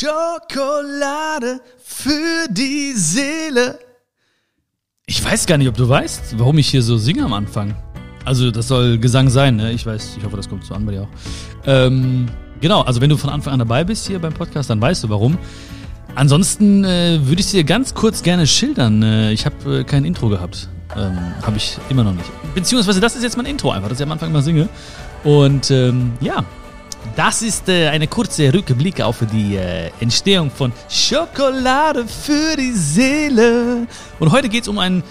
Schokolade für die Seele. Ich weiß gar nicht, ob du weißt, warum ich hier so singe am Anfang. Also, das soll Gesang sein, ne? Ich weiß, ich hoffe, das kommt so an bei dir auch. Ähm, genau, also wenn du von Anfang an dabei bist hier beim Podcast, dann weißt du warum. Ansonsten äh, würde ich dir ganz kurz gerne schildern. Äh, ich habe äh, kein Intro gehabt. Ähm, habe ich immer noch nicht. Beziehungsweise das ist jetzt mein Intro einfach, dass ich am Anfang immer singe. Und ähm, ja, das ist äh, eine kurze Rückblick auf die äh, Entstehung von Schokolade für die Seele. Und heute geht es um ein,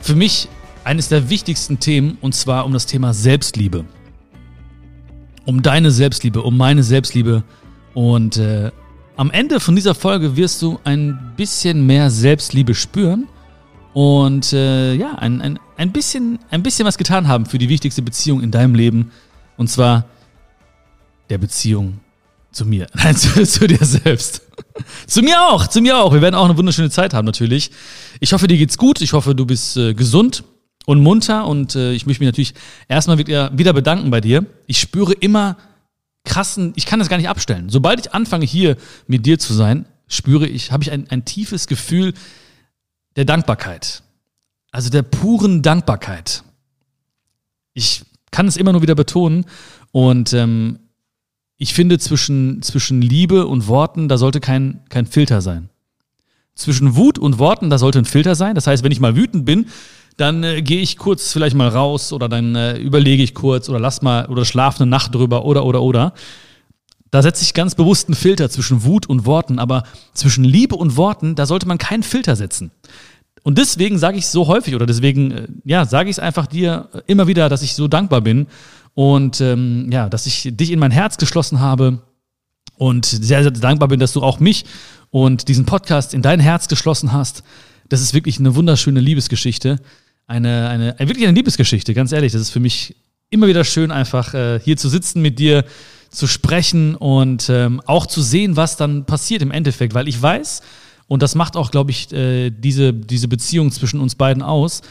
für mich, eines der wichtigsten Themen, und zwar um das Thema Selbstliebe. Um deine Selbstliebe, um meine Selbstliebe. Und äh, am Ende von dieser Folge wirst du ein bisschen mehr Selbstliebe spüren und äh, ja, ein, ein, ein, bisschen, ein bisschen was getan haben für die wichtigste Beziehung in deinem Leben. Und zwar der Beziehung zu mir. Nein, zu, zu, dir selbst. zu mir auch, zu mir auch. Wir werden auch eine wunderschöne Zeit haben, natürlich. Ich hoffe, dir geht's gut. Ich hoffe, du bist äh, gesund und munter. Und äh, ich möchte mich natürlich erstmal wieder, wieder bedanken bei dir. Ich spüre immer krassen, ich kann das gar nicht abstellen. Sobald ich anfange, hier mit dir zu sein, spüre ich, habe ich ein, ein tiefes Gefühl der Dankbarkeit. Also der puren Dankbarkeit. Ich kann es immer nur wieder betonen. Und ähm, ich finde, zwischen, zwischen Liebe und Worten, da sollte kein, kein Filter sein. Zwischen Wut und Worten, da sollte ein Filter sein. Das heißt, wenn ich mal wütend bin, dann äh, gehe ich kurz vielleicht mal raus oder dann äh, überlege ich kurz oder lass mal oder schlafe eine Nacht drüber oder oder oder. Da setze ich ganz bewusst einen Filter zwischen Wut und Worten, aber zwischen Liebe und Worten, da sollte man keinen Filter setzen. Und deswegen sage ich so häufig oder deswegen, äh, ja, sage ich es einfach dir immer wieder, dass ich so dankbar bin und ähm, ja, dass ich dich in mein Herz geschlossen habe und sehr, sehr dankbar bin, dass du auch mich und diesen Podcast in dein Herz geschlossen hast. Das ist wirklich eine wunderschöne Liebesgeschichte. Eine, eine, wirklich eine Liebesgeschichte, ganz ehrlich. Das ist für mich immer wieder schön, einfach äh, hier zu sitzen mit dir, zu sprechen und ähm, auch zu sehen, was dann passiert im Endeffekt, weil ich weiß, und das macht auch, glaube ich, äh, diese, diese Beziehung zwischen uns beiden aus.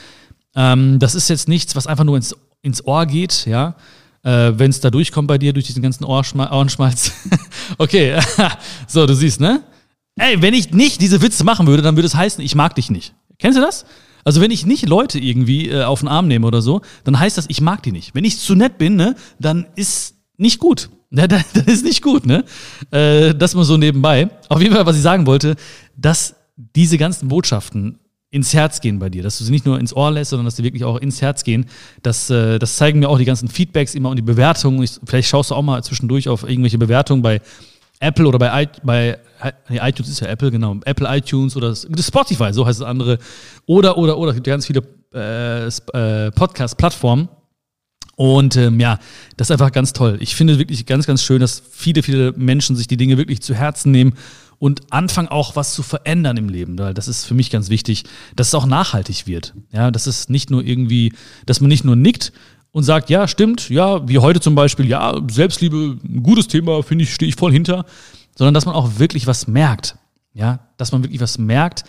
Ähm, das ist jetzt nichts, was einfach nur ins ins Ohr geht, ja, äh, wenn es da durchkommt bei dir, durch diesen ganzen Ohrschma Ohrenschmalz. okay, so, du siehst, ne? Ey, wenn ich nicht diese Witze machen würde, dann würde es heißen, ich mag dich nicht. Kennst du das? Also wenn ich nicht Leute irgendwie äh, auf den Arm nehme oder so, dann heißt das, ich mag die nicht. Wenn ich zu nett bin, ne, dann ist nicht gut. Ja, dann ist nicht gut, ne? Äh, das mal so nebenbei. Auf jeden Fall, was ich sagen wollte, dass diese ganzen Botschaften ins Herz gehen bei dir, dass du sie nicht nur ins Ohr lässt, sondern dass sie wirklich auch ins Herz gehen. Das, äh, das zeigen mir auch die ganzen Feedbacks immer und die Bewertungen. Ich, vielleicht schaust du auch mal zwischendurch auf irgendwelche Bewertungen bei Apple oder bei, bei nee, iTunes ist ja Apple, genau, Apple iTunes oder Spotify, so heißt das andere. Oder, oder, oder, es gibt ganz viele äh, äh, Podcast-Plattformen. Und ähm, ja, das ist einfach ganz toll. Ich finde wirklich ganz, ganz schön, dass viele, viele Menschen sich die Dinge wirklich zu Herzen nehmen und anfangen auch was zu verändern im Leben. Das ist für mich ganz wichtig, dass es auch nachhaltig wird. Ja, dass es nicht nur irgendwie, dass man nicht nur nickt und sagt, ja, stimmt, ja, wie heute zum Beispiel, ja, Selbstliebe, ein gutes Thema, finde ich, stehe ich voll hinter, sondern dass man auch wirklich was merkt. Ja, dass man wirklich was merkt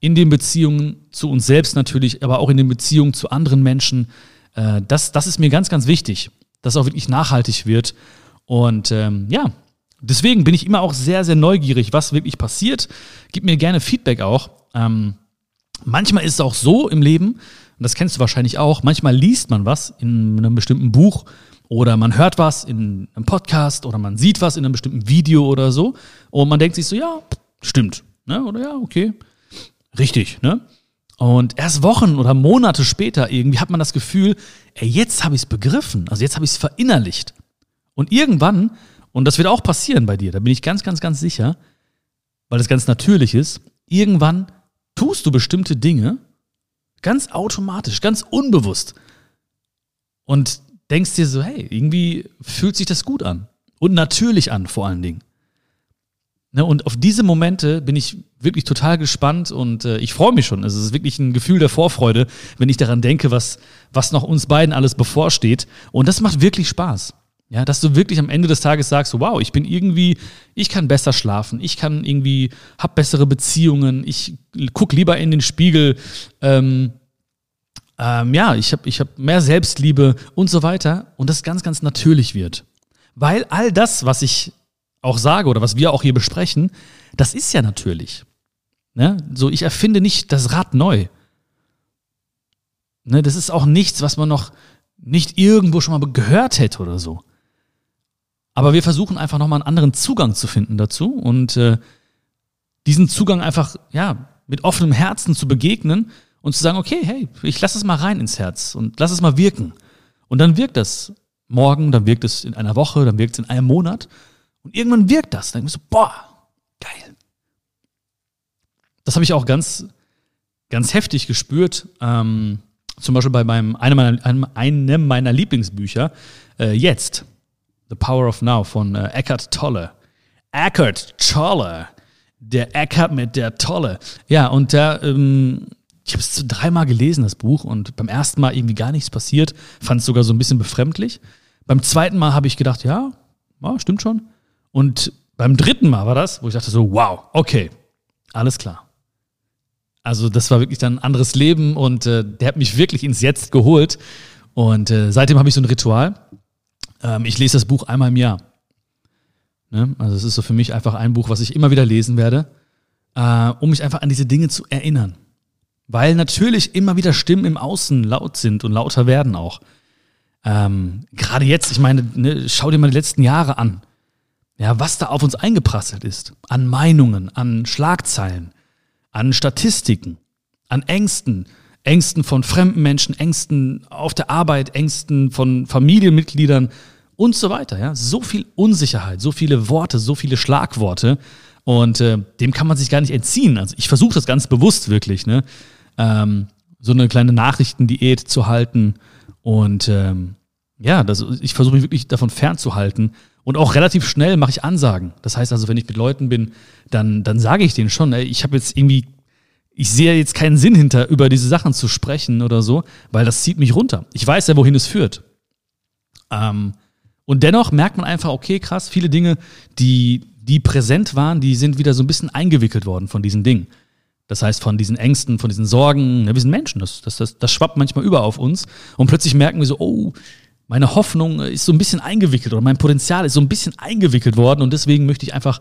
in den Beziehungen zu uns selbst natürlich, aber auch in den Beziehungen zu anderen Menschen. Äh, das, das ist mir ganz, ganz wichtig, dass auch wirklich nachhaltig wird. Und ähm, ja, Deswegen bin ich immer auch sehr, sehr neugierig, was wirklich passiert. Gib mir gerne Feedback auch. Ähm, manchmal ist es auch so im Leben, und das kennst du wahrscheinlich auch, manchmal liest man was in einem bestimmten Buch oder man hört was in einem Podcast oder man sieht was in einem bestimmten Video oder so und man denkt sich so, ja, stimmt, ne? oder ja, okay, richtig, ne? Und erst Wochen oder Monate später irgendwie hat man das Gefühl, ey, jetzt habe ich es begriffen, also jetzt habe ich es verinnerlicht. Und irgendwann und das wird auch passieren bei dir, da bin ich ganz, ganz, ganz sicher, weil das ganz natürlich ist. Irgendwann tust du bestimmte Dinge ganz automatisch, ganz unbewusst und denkst dir so, hey, irgendwie fühlt sich das gut an und natürlich an vor allen Dingen. Ne, und auf diese Momente bin ich wirklich total gespannt und äh, ich freue mich schon. Es ist wirklich ein Gefühl der Vorfreude, wenn ich daran denke, was, was noch uns beiden alles bevorsteht. Und das macht wirklich Spaß. Ja, dass du wirklich am Ende des Tages sagst, wow, ich bin irgendwie, ich kann besser schlafen, ich kann irgendwie, hab bessere Beziehungen, ich guck lieber in den Spiegel, ähm, ähm, ja, ich habe ich hab mehr Selbstliebe und so weiter und das ganz, ganz natürlich wird. Weil all das, was ich auch sage oder was wir auch hier besprechen, das ist ja natürlich. Ne? So, ich erfinde nicht das Rad neu. Ne? Das ist auch nichts, was man noch nicht irgendwo schon mal gehört hätte oder so. Aber wir versuchen einfach nochmal einen anderen Zugang zu finden dazu und äh, diesen Zugang einfach, ja, mit offenem Herzen zu begegnen und zu sagen, okay, hey, ich lasse es mal rein ins Herz und lass es mal wirken. Und dann wirkt das morgen, dann wirkt es in einer Woche, dann wirkt es in einem Monat und irgendwann wirkt das. Dann denkst du, boah, geil. Das habe ich auch ganz, ganz heftig gespürt. Ähm, zum Beispiel bei meinem, einem meiner, einem meiner Lieblingsbücher, äh, jetzt, The Power of Now von äh, Eckhart Tolle. Eckhart Tolle. Der Eckhart mit der Tolle. Ja, und da, ähm, ich habe es dreimal gelesen, das Buch, und beim ersten Mal irgendwie gar nichts passiert, fand es sogar so ein bisschen befremdlich. Beim zweiten Mal habe ich gedacht, ja, ja, stimmt schon. Und beim dritten Mal war das, wo ich dachte so, wow, okay, alles klar. Also das war wirklich dann ein anderes Leben und äh, der hat mich wirklich ins Jetzt geholt. Und äh, seitdem habe ich so ein Ritual. Ähm, ich lese das Buch einmal im Jahr. Ne? Also es ist so für mich einfach ein Buch, was ich immer wieder lesen werde, äh, um mich einfach an diese Dinge zu erinnern. Weil natürlich immer wieder Stimmen im Außen laut sind und lauter werden auch. Ähm, Gerade jetzt, ich meine, ne, schau dir mal die letzten Jahre an. Ja, was da auf uns eingeprasselt ist. An Meinungen, an Schlagzeilen an Statistiken, an Ängsten, Ängsten von fremden Menschen, Ängsten auf der Arbeit, Ängsten von Familienmitgliedern und so weiter. Ja, so viel Unsicherheit, so viele Worte, so viele Schlagworte und äh, dem kann man sich gar nicht entziehen. Also ich versuche das ganz bewusst wirklich, ne, ähm, so eine kleine Nachrichtendiät zu halten und ähm, ja, das, ich versuche mich wirklich davon fernzuhalten und auch relativ schnell mache ich Ansagen. Das heißt also, wenn ich mit Leuten bin, dann, dann sage ich denen schon, ey, ich habe jetzt irgendwie, ich sehe jetzt keinen Sinn hinter, über diese Sachen zu sprechen oder so, weil das zieht mich runter. Ich weiß ja, wohin es führt. Ähm, und dennoch merkt man einfach, okay, krass, viele Dinge, die, die präsent waren, die sind wieder so ein bisschen eingewickelt worden von diesen Dingen. Das heißt, von diesen Ängsten, von diesen Sorgen, ja, wir sind Menschen, das, das, das, das schwappt manchmal über auf uns. Und plötzlich merken wir so, oh, meine Hoffnung ist so ein bisschen eingewickelt oder mein Potenzial ist so ein bisschen eingewickelt worden und deswegen möchte ich einfach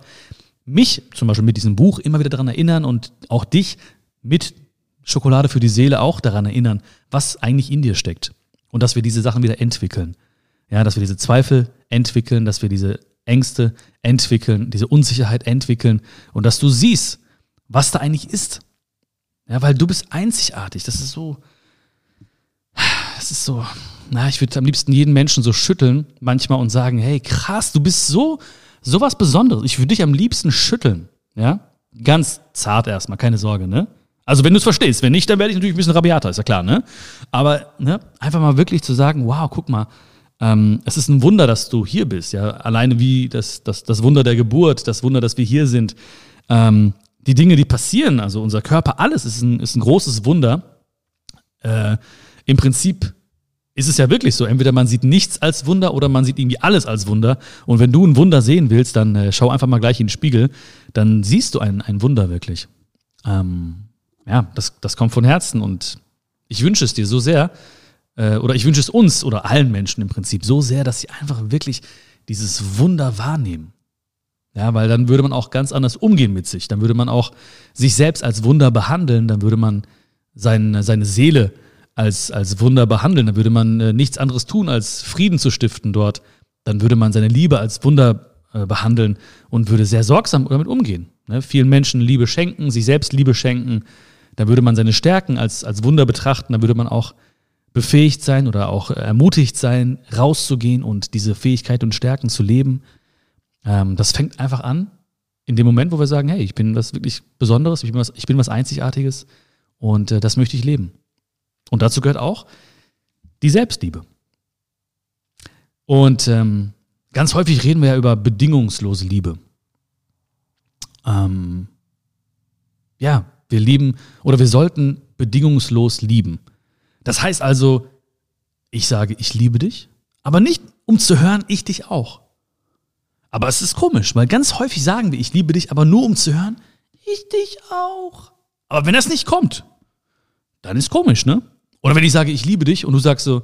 mich zum Beispiel mit diesem Buch immer wieder daran erinnern und auch dich mit Schokolade für die Seele auch daran erinnern, was eigentlich in dir steckt und dass wir diese Sachen wieder entwickeln. Ja, dass wir diese Zweifel entwickeln, dass wir diese Ängste entwickeln, diese Unsicherheit entwickeln und dass du siehst, was da eigentlich ist. Ja, weil du bist einzigartig. Das ist so, das ist so, na, ich würde am liebsten jeden Menschen so schütteln manchmal und sagen, hey, krass, du bist so, so was Besonderes. Ich würde dich am liebsten schütteln, ja? Ganz zart erstmal, keine Sorge, ne? Also wenn du es verstehst, wenn nicht, dann werde ich natürlich ein bisschen rabiater, ist ja klar, ne? Aber ne, einfach mal wirklich zu sagen, wow, guck mal, ähm, es ist ein Wunder, dass du hier bist, ja. Alleine wie das, das, das Wunder der Geburt, das Wunder, dass wir hier sind, ähm, die Dinge, die passieren, also unser Körper, alles ist ein, ist ein großes Wunder. Äh, Im Prinzip ist es ja wirklich so. Entweder man sieht nichts als Wunder oder man sieht irgendwie alles als Wunder. Und wenn du ein Wunder sehen willst, dann äh, schau einfach mal gleich in den Spiegel. Dann siehst du ein, ein Wunder wirklich. Ähm, ja, das, das kommt von Herzen und ich wünsche es dir so sehr, äh, oder ich wünsche es uns oder allen Menschen im Prinzip so sehr, dass sie einfach wirklich dieses Wunder wahrnehmen. Ja, weil dann würde man auch ganz anders umgehen mit sich. Dann würde man auch sich selbst als Wunder behandeln. Dann würde man sein, seine Seele als, als Wunder behandeln. Dann würde man äh, nichts anderes tun, als Frieden zu stiften dort. Dann würde man seine Liebe als Wunder äh, behandeln und würde sehr sorgsam damit umgehen. Ne? Vielen Menschen Liebe schenken, sich selbst Liebe schenken. Dann würde man seine Stärken als, als Wunder betrachten. Dann würde man auch befähigt sein oder auch ermutigt sein, rauszugehen und diese Fähigkeit und Stärken zu leben. Ähm, das fängt einfach an, in dem Moment, wo wir sagen, hey, ich bin was wirklich Besonderes, ich bin was, ich bin was Einzigartiges und äh, das möchte ich leben. Und dazu gehört auch die Selbstliebe. Und ähm, ganz häufig reden wir ja über bedingungslose Liebe. Ähm, ja, wir lieben oder wir sollten bedingungslos lieben. Das heißt also, ich sage, ich liebe dich, aber nicht um zu hören, ich dich auch. Aber es ist komisch, weil ganz häufig sagen wir, ich liebe dich, aber nur um zu hören, ich dich auch. Aber wenn das nicht kommt, dann ist komisch, ne? Oder wenn ich sage, ich liebe dich und du sagst so,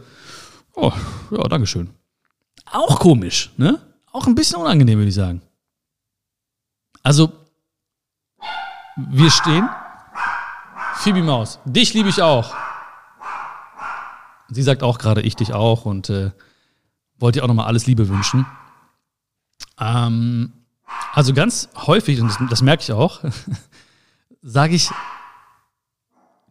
oh, ja, Dankeschön. Auch komisch, ne? Auch ein bisschen unangenehm, würde ich sagen. Also, wir stehen. Phoebe Maus, dich liebe ich auch. Sie sagt auch gerade, ich dich auch und äh, wollte dir auch nochmal alles Liebe wünschen. Ähm, also ganz häufig, und das, das merke ich auch, sage ich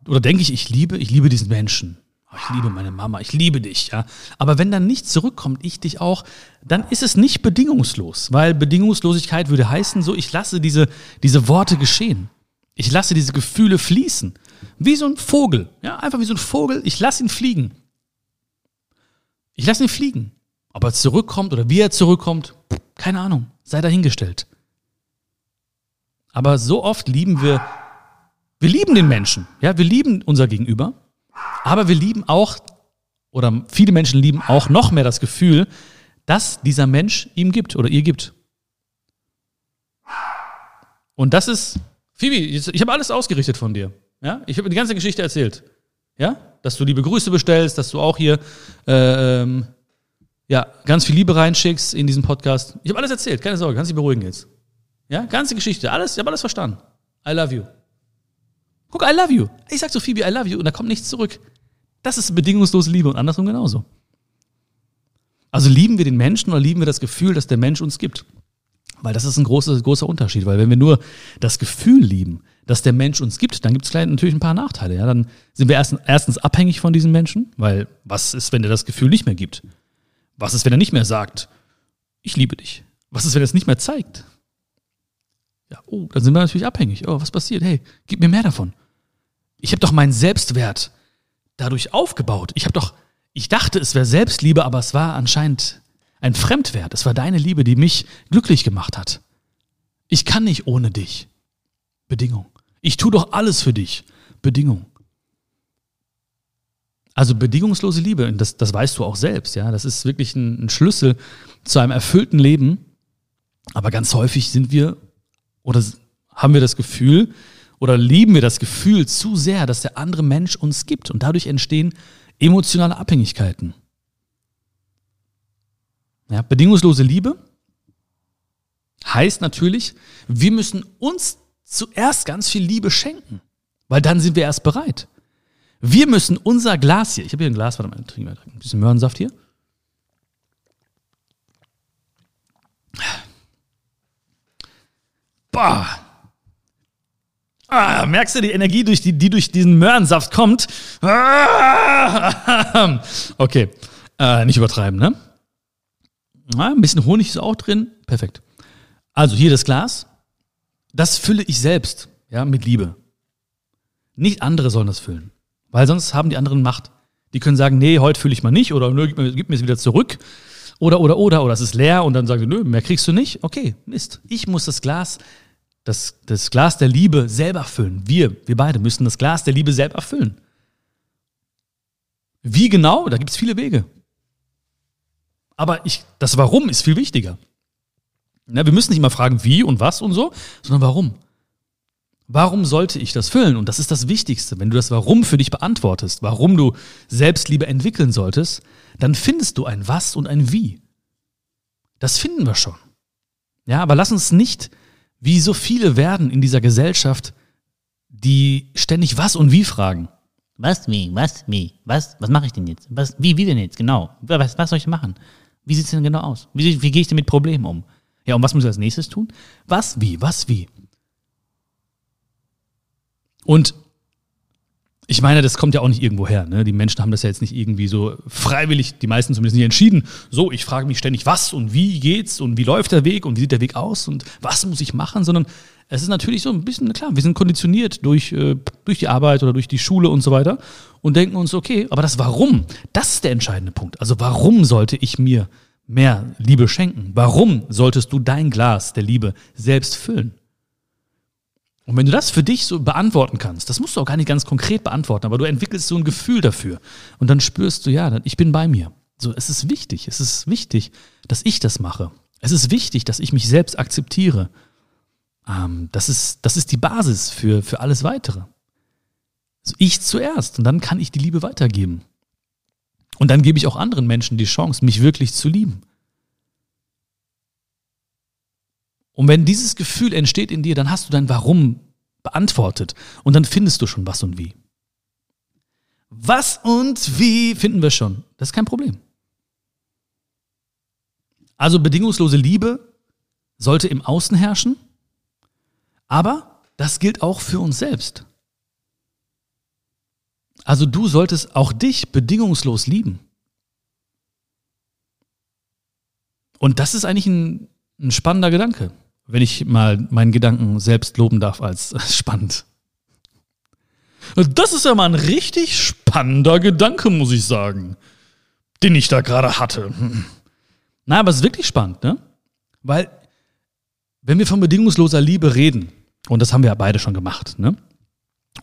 oder denke ich, ich liebe, ich liebe diesen Menschen. Oh, ich liebe meine Mama, ich liebe dich, ja. Aber wenn dann nichts zurückkommt, ich dich auch, dann ist es nicht bedingungslos, weil Bedingungslosigkeit würde heißen, so ich lasse diese, diese Worte geschehen. Ich lasse diese Gefühle fließen. Wie so ein Vogel, ja, einfach wie so ein Vogel, ich lasse ihn fliegen. Ich lasse ihn fliegen. Ob er zurückkommt oder wie er zurückkommt, keine Ahnung, sei dahingestellt. Aber so oft lieben wir, wir lieben den Menschen, ja, wir lieben unser Gegenüber, aber wir lieben auch, oder viele Menschen lieben auch noch mehr das Gefühl, dass dieser Mensch ihm gibt oder ihr gibt. Und das ist, Phoebe, ich habe alles ausgerichtet von dir. Ja? Ich habe die ganze Geschichte erzählt. Ja? Dass du liebe Grüße bestellst, dass du auch hier äh, ähm, ja, ganz viel Liebe reinschickst in diesen Podcast. Ich habe alles erzählt, keine Sorge, kannst dich beruhigen jetzt. Ja, ganze Geschichte, alles, ich habe alles verstanden. I love you. Guck, I love you. Ich sag zu Phoebe, I love you und da kommt nichts zurück. Das ist bedingungslose Liebe und andersrum genauso. Also lieben wir den Menschen oder lieben wir das Gefühl, das der Mensch uns gibt? Weil das ist ein großer, großer Unterschied. Weil wenn wir nur das Gefühl lieben, das der Mensch uns gibt, dann gibt es natürlich ein paar Nachteile. Ja? Dann sind wir erstens, erstens abhängig von diesem Menschen, weil was ist, wenn er das Gefühl nicht mehr gibt? Was ist, wenn er nicht mehr sagt, ich liebe dich? Was ist, wenn er es nicht mehr zeigt? Ja, oh, dann sind wir natürlich abhängig. Oh, was passiert? Hey, gib mir mehr davon. Ich habe doch meinen Selbstwert dadurch aufgebaut. Ich habe doch, ich dachte, es wäre Selbstliebe, aber es war anscheinend ein Fremdwert. Es war deine Liebe, die mich glücklich gemacht hat. Ich kann nicht ohne dich. Bedingung. Ich tue doch alles für dich. Bedingung. Also bedingungslose Liebe, das, das weißt du auch selbst, ja. Das ist wirklich ein, ein Schlüssel zu einem erfüllten Leben. Aber ganz häufig sind wir oder haben wir das Gefühl oder lieben wir das Gefühl zu sehr, dass der andere Mensch uns gibt. Und dadurch entstehen emotionale Abhängigkeiten. Ja, bedingungslose Liebe heißt natürlich, wir müssen uns zuerst ganz viel Liebe schenken, weil dann sind wir erst bereit. Wir müssen unser Glas hier, ich habe hier ein Glas, warte mal, trinken wir ein bisschen Möhrensaft hier. Boah. Ah, merkst du die Energie, durch die, die durch diesen Möhrensaft kommt? Ah, okay, äh, nicht übertreiben, ne? Ah, ein bisschen Honig ist auch drin. Perfekt. Also hier das Glas. Das fülle ich selbst, ja, mit Liebe. Nicht andere sollen das füllen. Weil sonst haben die anderen Macht. Die können sagen, nee, heute fühle ich mal nicht oder nö, gib mir, gib mir es wieder zurück. Oder, oder, oder, oder es ist leer und dann sagen sie, nö, mehr kriegst du nicht. Okay, Mist. Ich muss das Glas, das, das Glas der Liebe selber füllen. Wir, wir beide müssen das Glas der Liebe selber füllen. Wie genau? Da gibt es viele Wege. Aber ich, das Warum ist viel wichtiger. Ja, wir müssen nicht immer fragen, wie und was und so, sondern warum. Warum sollte ich das füllen? Und das ist das Wichtigste. Wenn du das Warum für dich beantwortest, warum du Selbstliebe entwickeln solltest, dann findest du ein Was und ein Wie. Das finden wir schon. Ja, aber lass uns nicht, wie so viele werden in dieser Gesellschaft, die ständig Was und Wie fragen. Was, wie, was, wie, was, was mache ich denn jetzt? Was, wie, wie denn jetzt? Genau. Was, was soll ich machen? Wie sieht es denn genau aus? Wie, wie gehe ich denn mit Problemen um? Ja, und was muss ich als nächstes tun? Was, wie, was, wie? Und ich meine, das kommt ja auch nicht irgendwo her. Ne? Die Menschen haben das ja jetzt nicht irgendwie so freiwillig, die meisten zumindest nicht entschieden. So, ich frage mich ständig, was und wie geht's und wie läuft der Weg und wie sieht der Weg aus und was muss ich machen, sondern es ist natürlich so ein bisschen, klar, wir sind konditioniert durch, äh, durch die Arbeit oder durch die Schule und so weiter und denken uns, okay, aber das Warum, das ist der entscheidende Punkt. Also warum sollte ich mir mehr Liebe schenken? Warum solltest du dein Glas der Liebe selbst füllen? Und wenn du das für dich so beantworten kannst, das musst du auch gar nicht ganz konkret beantworten, aber du entwickelst so ein Gefühl dafür und dann spürst du, ja, ich bin bei mir. So, es ist wichtig, es ist wichtig, dass ich das mache. Es ist wichtig, dass ich mich selbst akzeptiere. Ähm, das, ist, das ist die Basis für, für alles Weitere. Also ich zuerst und dann kann ich die Liebe weitergeben. Und dann gebe ich auch anderen Menschen die Chance, mich wirklich zu lieben. Und wenn dieses Gefühl entsteht in dir, dann hast du dein Warum beantwortet und dann findest du schon was und wie. Was und wie finden wir schon. Das ist kein Problem. Also bedingungslose Liebe sollte im Außen herrschen, aber das gilt auch für uns selbst. Also du solltest auch dich bedingungslos lieben. Und das ist eigentlich ein, ein spannender Gedanke, wenn ich mal meinen Gedanken selbst loben darf als spannend. Das ist ja mal ein richtig spannender Gedanke, muss ich sagen, den ich da gerade hatte. Na, aber es ist wirklich spannend, ne? Weil, wenn wir von bedingungsloser Liebe reden, und das haben wir ja beide schon gemacht, ne?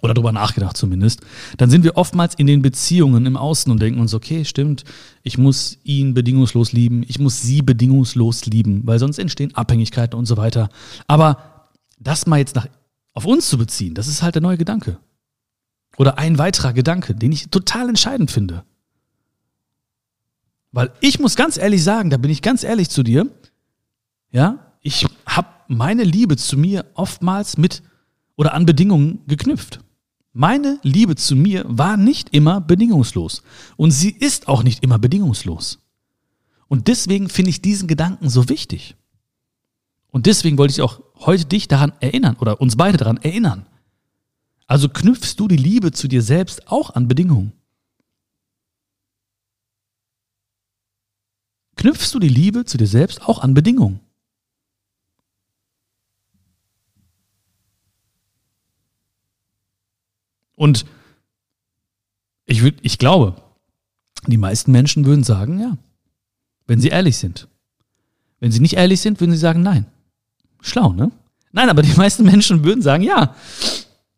Oder darüber nachgedacht zumindest, dann sind wir oftmals in den Beziehungen im Außen und denken uns, okay, stimmt, ich muss ihn bedingungslos lieben, ich muss sie bedingungslos lieben, weil sonst entstehen Abhängigkeiten und so weiter. Aber das mal jetzt nach, auf uns zu beziehen, das ist halt der neue Gedanke. Oder ein weiterer Gedanke, den ich total entscheidend finde. Weil ich muss ganz ehrlich sagen, da bin ich ganz ehrlich zu dir, ja, ich habe meine Liebe zu mir oftmals mit oder an Bedingungen geknüpft. Meine Liebe zu mir war nicht immer bedingungslos. Und sie ist auch nicht immer bedingungslos. Und deswegen finde ich diesen Gedanken so wichtig. Und deswegen wollte ich auch heute dich daran erinnern oder uns beide daran erinnern. Also knüpfst du die Liebe zu dir selbst auch an Bedingungen. Knüpfst du die Liebe zu dir selbst auch an Bedingungen. Und ich, würd, ich glaube, die meisten Menschen würden sagen, ja, wenn sie ehrlich sind. Wenn sie nicht ehrlich sind, würden sie sagen, nein. Schlau, ne? Nein, aber die meisten Menschen würden sagen, ja,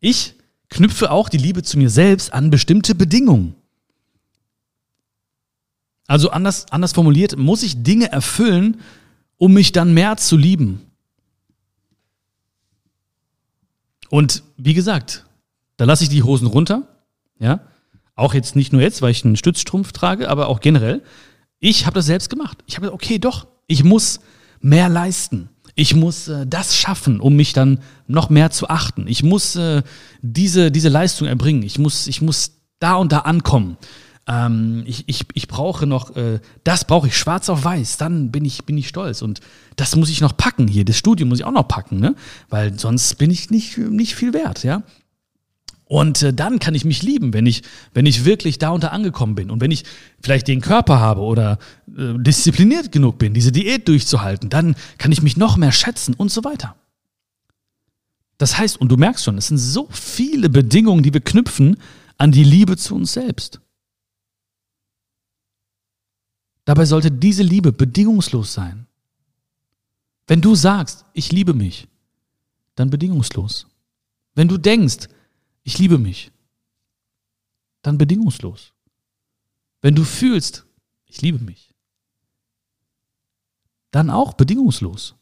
ich knüpfe auch die Liebe zu mir selbst an bestimmte Bedingungen. Also anders, anders formuliert, muss ich Dinge erfüllen, um mich dann mehr zu lieben. Und wie gesagt, da lasse ich die Hosen runter. Ja. Auch jetzt nicht nur jetzt, weil ich einen Stützstrumpf trage, aber auch generell. Ich habe das selbst gemacht. Ich habe okay, doch, ich muss mehr leisten. Ich muss äh, das schaffen, um mich dann noch mehr zu achten. Ich muss äh, diese, diese Leistung erbringen. Ich muss, ich muss da und da ankommen. Ähm, ich, ich, ich brauche noch, äh, das brauche ich schwarz auf weiß, dann bin ich, bin ich stolz. Und das muss ich noch packen hier. Das Studium muss ich auch noch packen, ne? Weil sonst bin ich nicht, nicht viel wert, ja. Und äh, dann kann ich mich lieben, wenn ich, wenn ich wirklich da unter angekommen bin. Und wenn ich vielleicht den Körper habe oder äh, diszipliniert genug bin, diese Diät durchzuhalten, dann kann ich mich noch mehr schätzen und so weiter. Das heißt, und du merkst schon, es sind so viele Bedingungen, die wir knüpfen an die Liebe zu uns selbst. Dabei sollte diese Liebe bedingungslos sein. Wenn du sagst, ich liebe mich, dann bedingungslos. Wenn du denkst, ich liebe mich, dann bedingungslos. Wenn du fühlst, ich liebe mich, dann auch bedingungslos.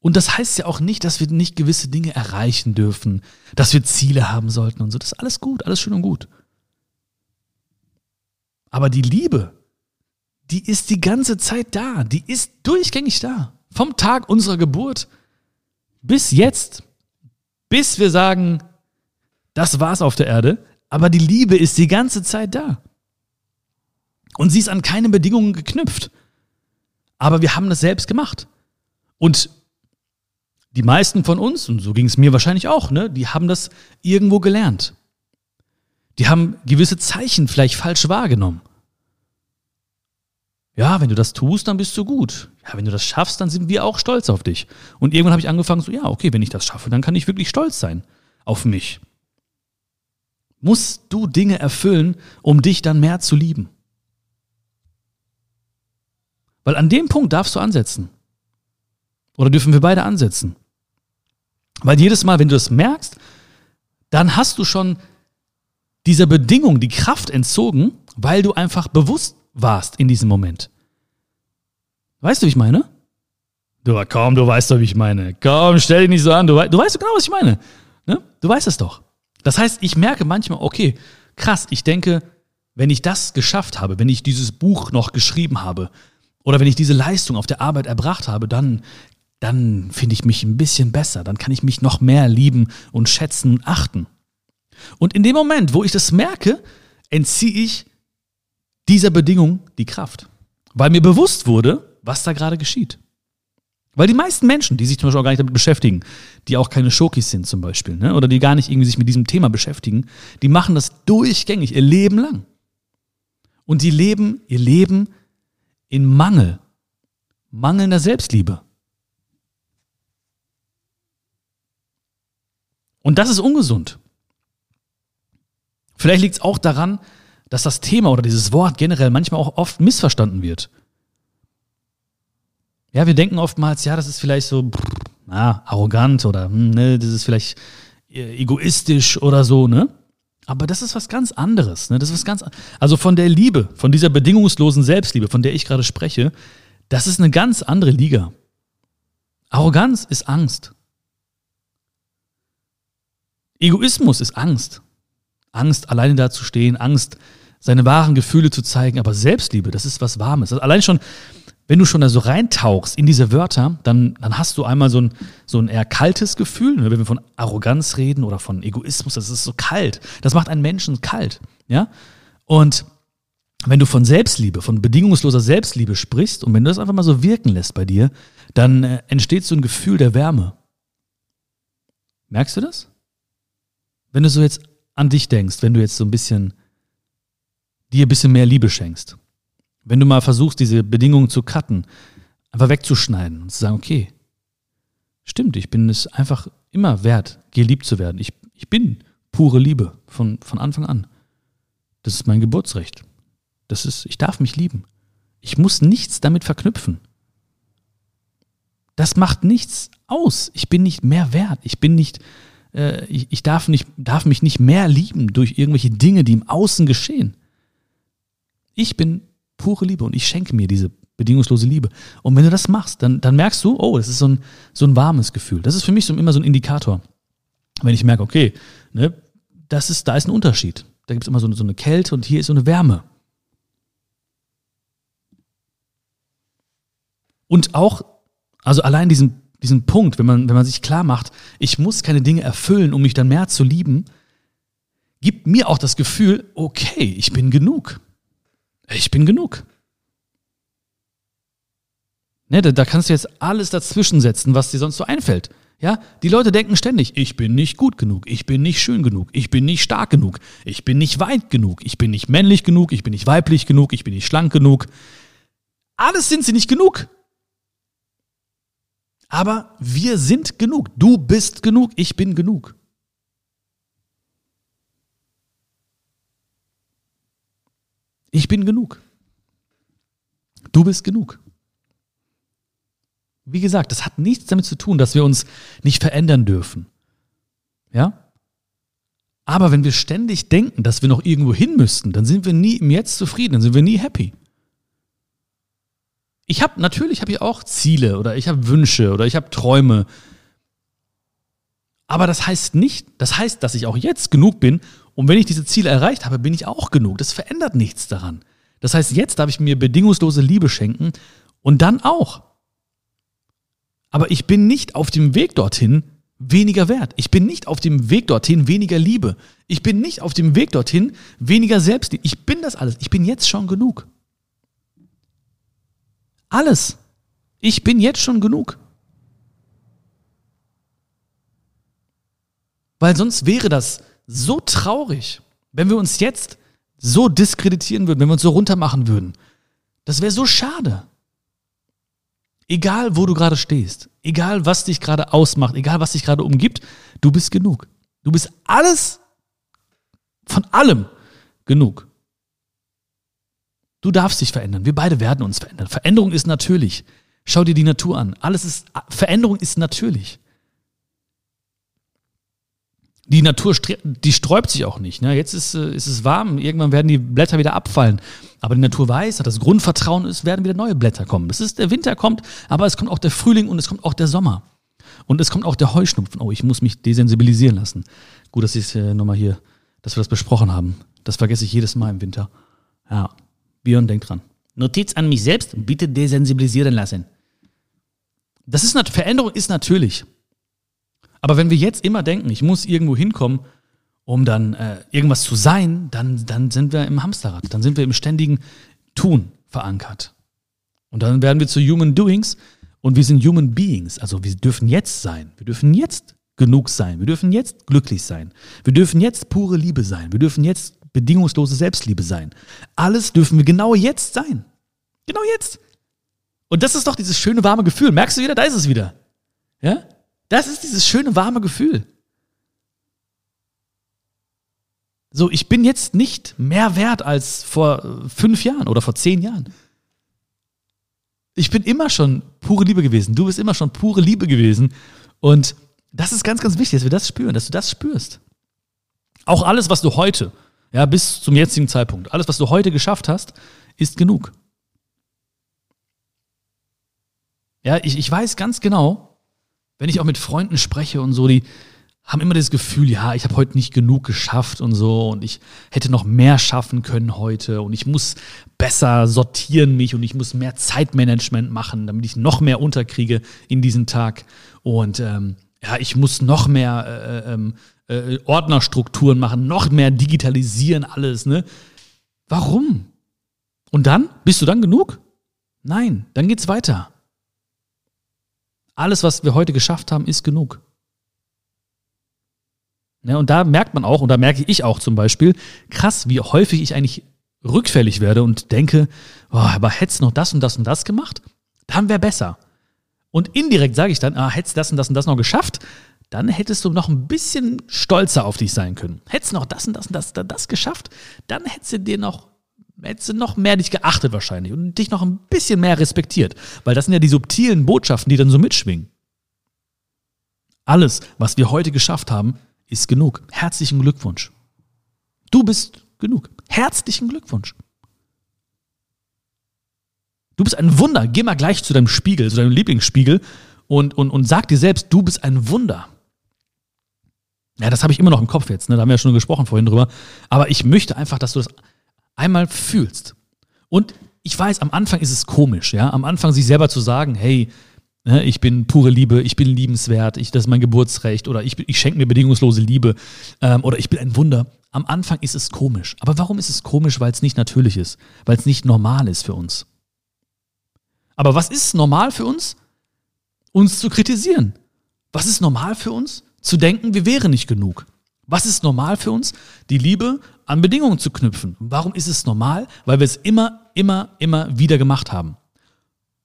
Und das heißt ja auch nicht, dass wir nicht gewisse Dinge erreichen dürfen, dass wir Ziele haben sollten und so. Das ist alles gut, alles schön und gut. Aber die Liebe, die ist die ganze Zeit da, die ist durchgängig da. Vom Tag unserer Geburt bis jetzt, bis wir sagen, das war's auf der Erde, aber die Liebe ist die ganze Zeit da. Und sie ist an keine Bedingungen geknüpft. Aber wir haben das selbst gemacht. Und die meisten von uns, und so ging es mir wahrscheinlich auch, ne, die haben das irgendwo gelernt. Die haben gewisse Zeichen vielleicht falsch wahrgenommen. Ja, wenn du das tust, dann bist du gut. Ja, wenn du das schaffst, dann sind wir auch stolz auf dich. Und irgendwann habe ich angefangen so, ja, okay, wenn ich das schaffe, dann kann ich wirklich stolz sein auf mich. Musst du Dinge erfüllen, um dich dann mehr zu lieben? Weil an dem Punkt darfst du ansetzen. Oder dürfen wir beide ansetzen? Weil jedes Mal, wenn du das merkst, dann hast du schon dieser Bedingung die Kraft entzogen, weil du einfach bewusst warst in diesem Moment. Weißt du, wie ich meine? Du, komm, du weißt doch, wie ich meine. Komm, stell dich nicht so an. Du, du weißt doch genau, was ich meine. Ne? Du weißt es doch. Das heißt, ich merke manchmal, okay, krass, ich denke, wenn ich das geschafft habe, wenn ich dieses Buch noch geschrieben habe Oder wenn ich diese Leistung auf der Arbeit erbracht habe, dann, dann finde ich mich ein bisschen besser, dann kann ich mich noch mehr lieben und schätzen und achten. Und in dem Moment, wo ich das merke, entziehe ich dieser Bedingung die Kraft. Weil mir bewusst wurde, was da gerade geschieht. Weil die meisten Menschen, die sich zum Beispiel auch gar nicht damit beschäftigen, die auch keine Schokis sind zum Beispiel, ne, oder die gar nicht irgendwie sich mit diesem Thema beschäftigen, die machen das durchgängig, ihr Leben lang. Und die leben ihr Leben in Mangel, mangelnder Selbstliebe. Und das ist ungesund. Vielleicht liegt es auch daran, dass das Thema oder dieses Wort generell manchmal auch oft missverstanden wird. Ja, wir denken oftmals, ja, das ist vielleicht so na, arrogant oder hm, ne, das ist vielleicht äh, egoistisch oder so, ne? Aber das ist was ganz anderes, ne? Das ist was ganz also von der Liebe, von dieser bedingungslosen Selbstliebe, von der ich gerade spreche, das ist eine ganz andere Liga. Arroganz ist Angst. Egoismus ist Angst. Angst, alleine da zu stehen, Angst, seine wahren Gefühle zu zeigen, aber Selbstliebe, das ist was Warmes. Also allein schon, wenn du schon da so reintauchst in diese Wörter, dann, dann hast du einmal so ein, so ein eher kaltes Gefühl. Ne? Wenn wir von Arroganz reden oder von Egoismus, das ist so kalt. Das macht einen Menschen kalt. Ja? Und wenn du von Selbstliebe, von bedingungsloser Selbstliebe sprichst und wenn du das einfach mal so wirken lässt bei dir, dann äh, entsteht so ein Gefühl der Wärme. Merkst du das? Wenn du so jetzt an dich denkst, wenn du jetzt so ein bisschen dir ein bisschen mehr Liebe schenkst. Wenn du mal versuchst, diese Bedingungen zu cutten, einfach wegzuschneiden und zu sagen, okay, stimmt, ich bin es einfach immer wert, geliebt zu werden. Ich, ich bin pure Liebe von, von Anfang an. Das ist mein Geburtsrecht. Das ist, ich darf mich lieben. Ich muss nichts damit verknüpfen. Das macht nichts aus. Ich bin nicht mehr wert. Ich bin nicht, äh, ich, ich darf, nicht, darf mich nicht mehr lieben durch irgendwelche Dinge, die im Außen geschehen. Ich bin pure Liebe und ich schenke mir diese bedingungslose Liebe. Und wenn du das machst, dann, dann merkst du, oh, das ist so ein, so ein warmes Gefühl. Das ist für mich so immer so ein Indikator. Wenn ich merke, okay, ne, das ist, da ist ein Unterschied. Da gibt es immer so so eine Kälte und hier ist so eine Wärme. Und auch, also allein diesen, diesen Punkt, wenn man, wenn man sich klar macht, ich muss keine Dinge erfüllen, um mich dann mehr zu lieben, gibt mir auch das Gefühl, okay, ich bin genug. Ich bin genug. Ne, da, da kannst du jetzt alles dazwischen setzen, was dir sonst so einfällt. Ja, die Leute denken ständig, ich bin nicht gut genug, ich bin nicht schön genug, ich bin nicht stark genug, ich bin nicht weit genug, ich bin nicht männlich genug, ich bin nicht weiblich genug, ich bin nicht schlank genug. Alles sind sie nicht genug. Aber wir sind genug. Du bist genug, ich bin genug. Ich bin genug. Du bist genug. Wie gesagt, das hat nichts damit zu tun, dass wir uns nicht verändern dürfen. Ja? Aber wenn wir ständig denken, dass wir noch irgendwo hin müssten, dann sind wir nie im Jetzt zufrieden, dann sind wir nie happy. Ich habe natürlich habe ich auch Ziele oder ich habe Wünsche oder ich habe Träume. Aber das heißt nicht, das heißt, dass ich auch jetzt genug bin und wenn ich diese Ziele erreicht habe, bin ich auch genug. Das verändert nichts daran. Das heißt, jetzt darf ich mir bedingungslose Liebe schenken und dann auch. Aber ich bin nicht auf dem Weg dorthin weniger wert. Ich bin nicht auf dem Weg dorthin weniger Liebe. Ich bin nicht auf dem Weg dorthin weniger Selbstliebe. Ich bin das alles. Ich bin jetzt schon genug. Alles. Ich bin jetzt schon genug. Weil sonst wäre das so traurig, wenn wir uns jetzt so diskreditieren würden, wenn wir uns so runtermachen würden. Das wäre so schade. Egal, wo du gerade stehst, egal, was dich gerade ausmacht, egal, was dich gerade umgibt, du bist genug. Du bist alles, von allem genug. Du darfst dich verändern. Wir beide werden uns verändern. Veränderung ist natürlich. Schau dir die Natur an. Alles ist, Veränderung ist natürlich die Natur, die sträubt sich auch nicht. Ne? Jetzt ist, äh, ist es warm, irgendwann werden die Blätter wieder abfallen. Aber die Natur weiß, dass das Grundvertrauen ist, werden wieder neue Blätter kommen. Das ist, der Winter kommt, aber es kommt auch der Frühling und es kommt auch der Sommer. Und es kommt auch der Heuschnupfen. Oh, ich muss mich desensibilisieren lassen. Gut, dass ich äh, nochmal hier, dass wir das besprochen haben. Das vergesse ich jedes Mal im Winter. Ja, Björn, denk dran. Notiz an mich selbst, bitte desensibilisieren lassen. Das ist eine Veränderung ist natürlich. Aber wenn wir jetzt immer denken, ich muss irgendwo hinkommen, um dann äh, irgendwas zu sein, dann, dann sind wir im Hamsterrad, dann sind wir im ständigen Tun verankert. Und dann werden wir zu Human Doings und wir sind Human Beings. Also wir dürfen jetzt sein. Wir dürfen jetzt genug sein. Wir dürfen jetzt glücklich sein. Wir dürfen jetzt pure Liebe sein. Wir dürfen jetzt bedingungslose Selbstliebe sein. Alles dürfen wir genau jetzt sein. Genau jetzt. Und das ist doch dieses schöne warme Gefühl. Merkst du wieder? Da ist es wieder. Ja? Das ist dieses schöne warme Gefühl. So, ich bin jetzt nicht mehr wert als vor fünf Jahren oder vor zehn Jahren. Ich bin immer schon pure Liebe gewesen. Du bist immer schon pure Liebe gewesen. Und das ist ganz, ganz wichtig, dass wir das spüren, dass du das spürst. Auch alles, was du heute, ja, bis zum jetzigen Zeitpunkt, alles, was du heute geschafft hast, ist genug. Ja, ich, ich weiß ganz genau, wenn ich auch mit Freunden spreche und so, die haben immer das Gefühl, ja, ich habe heute nicht genug geschafft und so und ich hätte noch mehr schaffen können heute und ich muss besser sortieren mich und ich muss mehr Zeitmanagement machen, damit ich noch mehr unterkriege in diesen Tag und ähm, ja, ich muss noch mehr äh, ähm, äh, Ordnerstrukturen machen, noch mehr digitalisieren alles, ne? Warum? Und dann? Bist du dann genug? Nein, dann geht's weiter. Alles, was wir heute geschafft haben, ist genug. Ja, und da merkt man auch, und da merke ich auch zum Beispiel, krass, wie häufig ich eigentlich rückfällig werde und denke, oh, aber hättest noch das und das und das gemacht, dann wäre besser. Und indirekt sage ich dann, ah, hättest das und das und das noch geschafft, dann hättest du noch ein bisschen stolzer auf dich sein können. Hättest noch das und das und das, das, das geschafft, dann hättest du dir noch, hättest du noch mehr dich geachtet wahrscheinlich und dich noch ein bisschen mehr respektiert. Weil das sind ja die subtilen Botschaften, die dann so mitschwingen. Alles, was wir heute geschafft haben, ist genug. Herzlichen Glückwunsch. Du bist genug. Herzlichen Glückwunsch. Du bist ein Wunder. Geh mal gleich zu deinem Spiegel, zu deinem Lieblingsspiegel und, und, und sag dir selbst, du bist ein Wunder. Ja, das habe ich immer noch im Kopf jetzt, ne? da haben wir ja schon gesprochen vorhin drüber. Aber ich möchte einfach, dass du das einmal fühlst. Und ich weiß, am Anfang ist es komisch, ja, am Anfang sich selber zu sagen, hey, ne, ich bin pure Liebe, ich bin liebenswert, ich, das ist mein Geburtsrecht oder ich, ich schenke mir bedingungslose Liebe ähm, oder ich bin ein Wunder. Am Anfang ist es komisch. Aber warum ist es komisch? Weil es nicht natürlich ist, weil es nicht normal ist für uns. Aber was ist normal für uns? Uns zu kritisieren. Was ist normal für uns? Zu denken, wir wären nicht genug. Was ist normal für uns? Die Liebe an Bedingungen zu knüpfen. Warum ist es normal? Weil wir es immer, immer, immer wieder gemacht haben.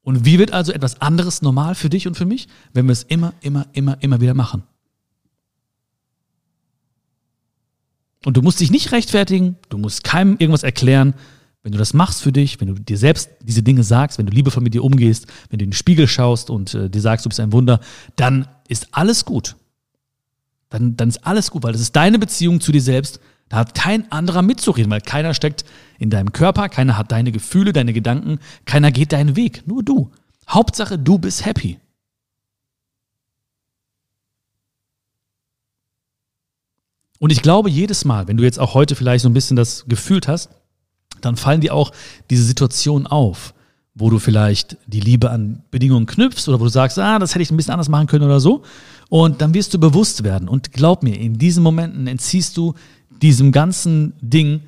Und wie wird also etwas anderes normal für dich und für mich, wenn wir es immer, immer, immer, immer wieder machen? Und du musst dich nicht rechtfertigen, du musst keinem irgendwas erklären, wenn du das machst für dich, wenn du dir selbst diese Dinge sagst, wenn du liebevoll mit dir umgehst, wenn du in den Spiegel schaust und äh, dir sagst, du bist ein Wunder, dann ist alles gut. Dann, dann ist alles gut, weil das ist deine Beziehung zu dir selbst. Da hat kein anderer mitzureden, weil keiner steckt in deinem Körper, keiner hat deine Gefühle, deine Gedanken, keiner geht deinen Weg, nur du. Hauptsache, du bist happy. Und ich glaube, jedes Mal, wenn du jetzt auch heute vielleicht so ein bisschen das gefühlt hast, dann fallen dir auch diese Situationen auf, wo du vielleicht die Liebe an Bedingungen knüpfst oder wo du sagst, ah, das hätte ich ein bisschen anders machen können oder so. Und dann wirst du bewusst werden. Und glaub mir, in diesen Momenten entziehst du diesem ganzen Ding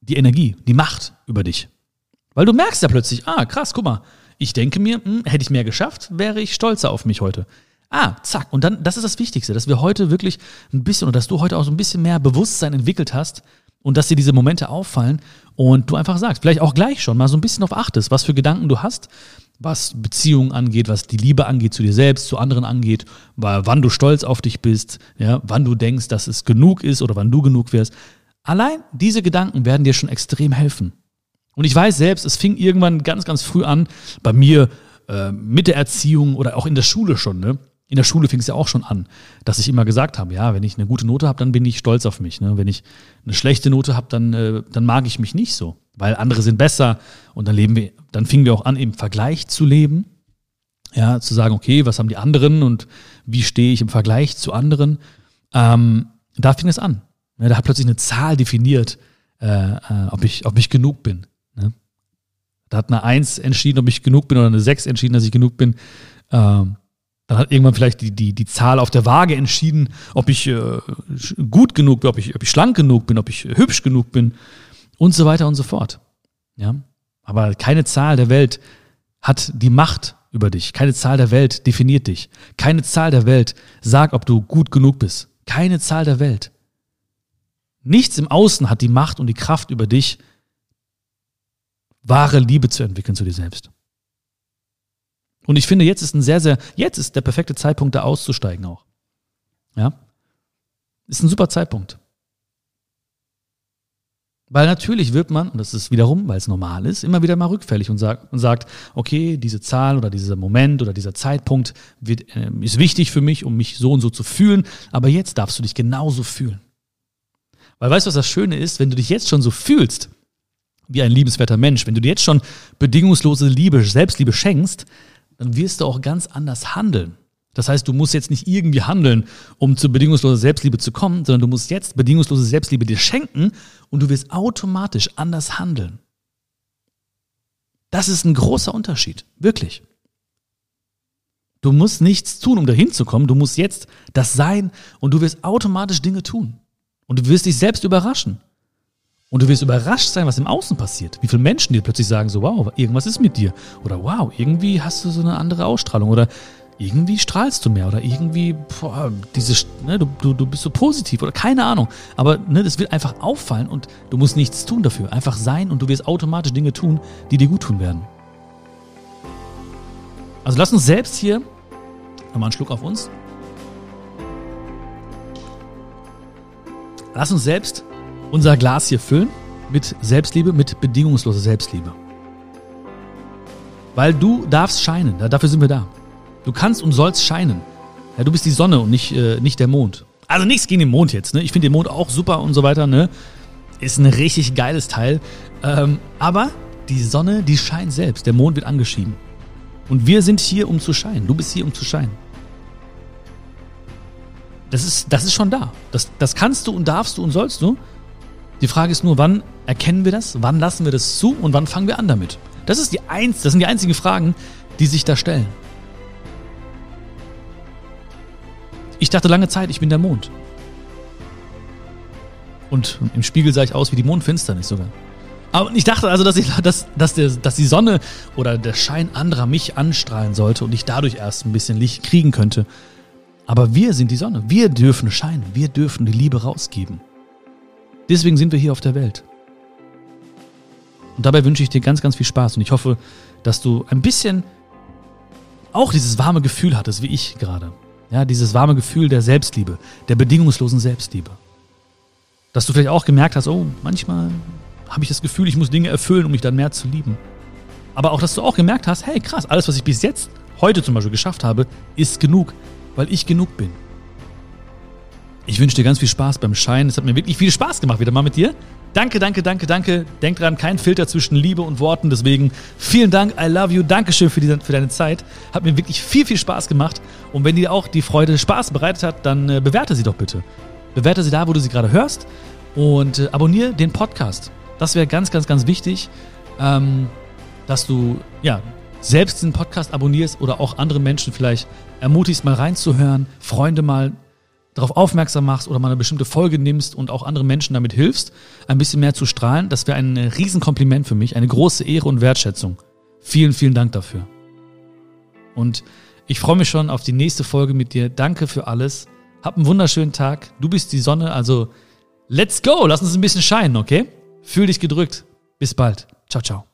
die Energie, die Macht über dich. Weil du merkst ja plötzlich, ah, krass, guck mal, ich denke mir, hm, hätte ich mehr geschafft, wäre ich stolzer auf mich heute. Ah, zack. Und dann, das ist das Wichtigste, dass wir heute wirklich ein bisschen, oder dass du heute auch so ein bisschen mehr Bewusstsein entwickelt hast und dass dir diese Momente auffallen und du einfach sagst, vielleicht auch gleich schon mal so ein bisschen auf achtest, was für Gedanken du hast, was Beziehungen angeht, was die Liebe angeht zu dir selbst, zu anderen angeht, wann du stolz auf dich bist, ja, wann du denkst, dass es genug ist oder wann du genug wärst. Allein diese Gedanken werden dir schon extrem helfen. Und ich weiß selbst, es fing irgendwann ganz, ganz früh an, bei mir äh, mit der Erziehung oder auch in der Schule schon, ne? In der Schule fing es ja auch schon an, dass ich immer gesagt habe, ja, wenn ich eine gute Note habe, dann bin ich stolz auf mich. Ne? Wenn ich eine schlechte Note habe, dann, äh, dann mag ich mich nicht so, weil andere sind besser und dann leben wir, dann fingen wir auch an, im Vergleich zu leben. Ja, zu sagen, okay, was haben die anderen und wie stehe ich im Vergleich zu anderen? Ähm, da fing es an. Ja, da hat plötzlich eine Zahl definiert, äh, äh, ob, ich, ob ich genug bin. Ne? Da hat eine Eins entschieden, ob ich genug bin oder eine Sechs entschieden, dass ich genug bin. Ähm, dann hat irgendwann vielleicht die, die, die Zahl auf der Waage entschieden, ob ich äh, gut genug bin, ob ich, ob ich schlank genug bin, ob ich hübsch genug bin und so weiter und so fort. Ja? Aber keine Zahl der Welt hat die Macht über dich. Keine Zahl der Welt definiert dich. Keine Zahl der Welt sagt, ob du gut genug bist. Keine Zahl der Welt. Nichts im Außen hat die Macht und die Kraft über dich, wahre Liebe zu entwickeln zu dir selbst. Und ich finde, jetzt ist ein sehr, sehr, jetzt ist der perfekte Zeitpunkt, da auszusteigen auch. Ja? Ist ein super Zeitpunkt. Weil natürlich wird man, und das ist wiederum, weil es normal ist, immer wieder mal rückfällig und sagt, und sagt okay, diese Zahl oder dieser Moment oder dieser Zeitpunkt wird, äh, ist wichtig für mich, um mich so und so zu fühlen, aber jetzt darfst du dich genauso fühlen. Weil weißt du, was das Schöne ist, wenn du dich jetzt schon so fühlst, wie ein liebenswerter Mensch, wenn du dir jetzt schon bedingungslose Liebe, Selbstliebe schenkst, dann wirst du auch ganz anders handeln. Das heißt, du musst jetzt nicht irgendwie handeln, um zu bedingungsloser Selbstliebe zu kommen, sondern du musst jetzt bedingungslose Selbstliebe dir schenken und du wirst automatisch anders handeln. Das ist ein großer Unterschied, wirklich. Du musst nichts tun, um dahin zu kommen. Du musst jetzt das sein und du wirst automatisch Dinge tun. Und du wirst dich selbst überraschen. Und du wirst überrascht sein, was im Außen passiert. Wie viele Menschen dir plötzlich sagen so, wow, irgendwas ist mit dir. Oder wow, irgendwie hast du so eine andere Ausstrahlung. Oder irgendwie strahlst du mehr. Oder irgendwie, boah, diese, ne, du, du, du bist so positiv. Oder keine Ahnung. Aber ne, das wird einfach auffallen und du musst nichts tun dafür. Einfach sein und du wirst automatisch Dinge tun, die dir gut tun werden. Also lass uns selbst hier, nochmal einen Schluck auf uns. Lass uns selbst unser Glas hier füllen mit Selbstliebe, mit bedingungsloser Selbstliebe. Weil du darfst scheinen, dafür sind wir da. Du kannst und sollst scheinen. Ja, du bist die Sonne und nicht, äh, nicht der Mond. Also nichts gegen den Mond jetzt, ne? Ich finde den Mond auch super und so weiter, ne? Ist ein richtig geiles Teil. Ähm, aber die Sonne, die scheint selbst. Der Mond wird angeschieden. Und wir sind hier, um zu scheinen. Du bist hier, um zu scheinen. Das ist, das ist schon da. Das, das kannst du und darfst du und sollst du. Die Frage ist nur, wann erkennen wir das? Wann lassen wir das zu? Und wann fangen wir an damit? Das, ist die eins, das sind die einzigen Fragen, die sich da stellen. Ich dachte lange Zeit, ich bin der Mond. Und im Spiegel sah ich aus wie die Mondfinsternis sogar. Aber ich dachte also, dass, ich, dass, dass, der, dass die Sonne oder der Schein anderer mich anstrahlen sollte und ich dadurch erst ein bisschen Licht kriegen könnte. Aber wir sind die Sonne. Wir dürfen scheinen. Wir dürfen die Liebe rausgeben. Deswegen sind wir hier auf der Welt. Und dabei wünsche ich dir ganz, ganz viel Spaß und ich hoffe, dass du ein bisschen auch dieses warme Gefühl hattest, wie ich gerade. Ja, dieses warme Gefühl der Selbstliebe, der bedingungslosen Selbstliebe. Dass du vielleicht auch gemerkt hast, oh, manchmal habe ich das Gefühl, ich muss Dinge erfüllen, um mich dann mehr zu lieben. Aber auch, dass du auch gemerkt hast, hey, krass, alles, was ich bis jetzt, heute zum Beispiel geschafft habe, ist genug, weil ich genug bin. Ich wünsche dir ganz viel Spaß beim Scheinen. Es hat mir wirklich viel Spaß gemacht, wieder mal mit dir. Danke, danke, danke, danke. Denk dran, kein Filter zwischen Liebe und Worten. Deswegen vielen Dank, I love you. Dankeschön für, die, für deine Zeit. Hat mir wirklich viel, viel Spaß gemacht. Und wenn dir auch die Freude Spaß bereitet hat, dann äh, bewerte sie doch bitte. Bewerte sie da, wo du sie gerade hörst. Und äh, abonniere den Podcast. Das wäre ganz, ganz, ganz wichtig, ähm, dass du ja selbst den Podcast abonnierst oder auch andere Menschen vielleicht ermutigst, mal reinzuhören, Freunde mal darauf aufmerksam machst oder mal eine bestimmte Folge nimmst und auch andere Menschen damit hilfst, ein bisschen mehr zu strahlen, das wäre ein Riesenkompliment für mich, eine große Ehre und Wertschätzung. Vielen, vielen Dank dafür. Und ich freue mich schon auf die nächste Folge mit dir. Danke für alles. Hab einen wunderschönen Tag. Du bist die Sonne, also let's go. Lass uns ein bisschen scheinen, okay? Fühl dich gedrückt. Bis bald. Ciao, ciao.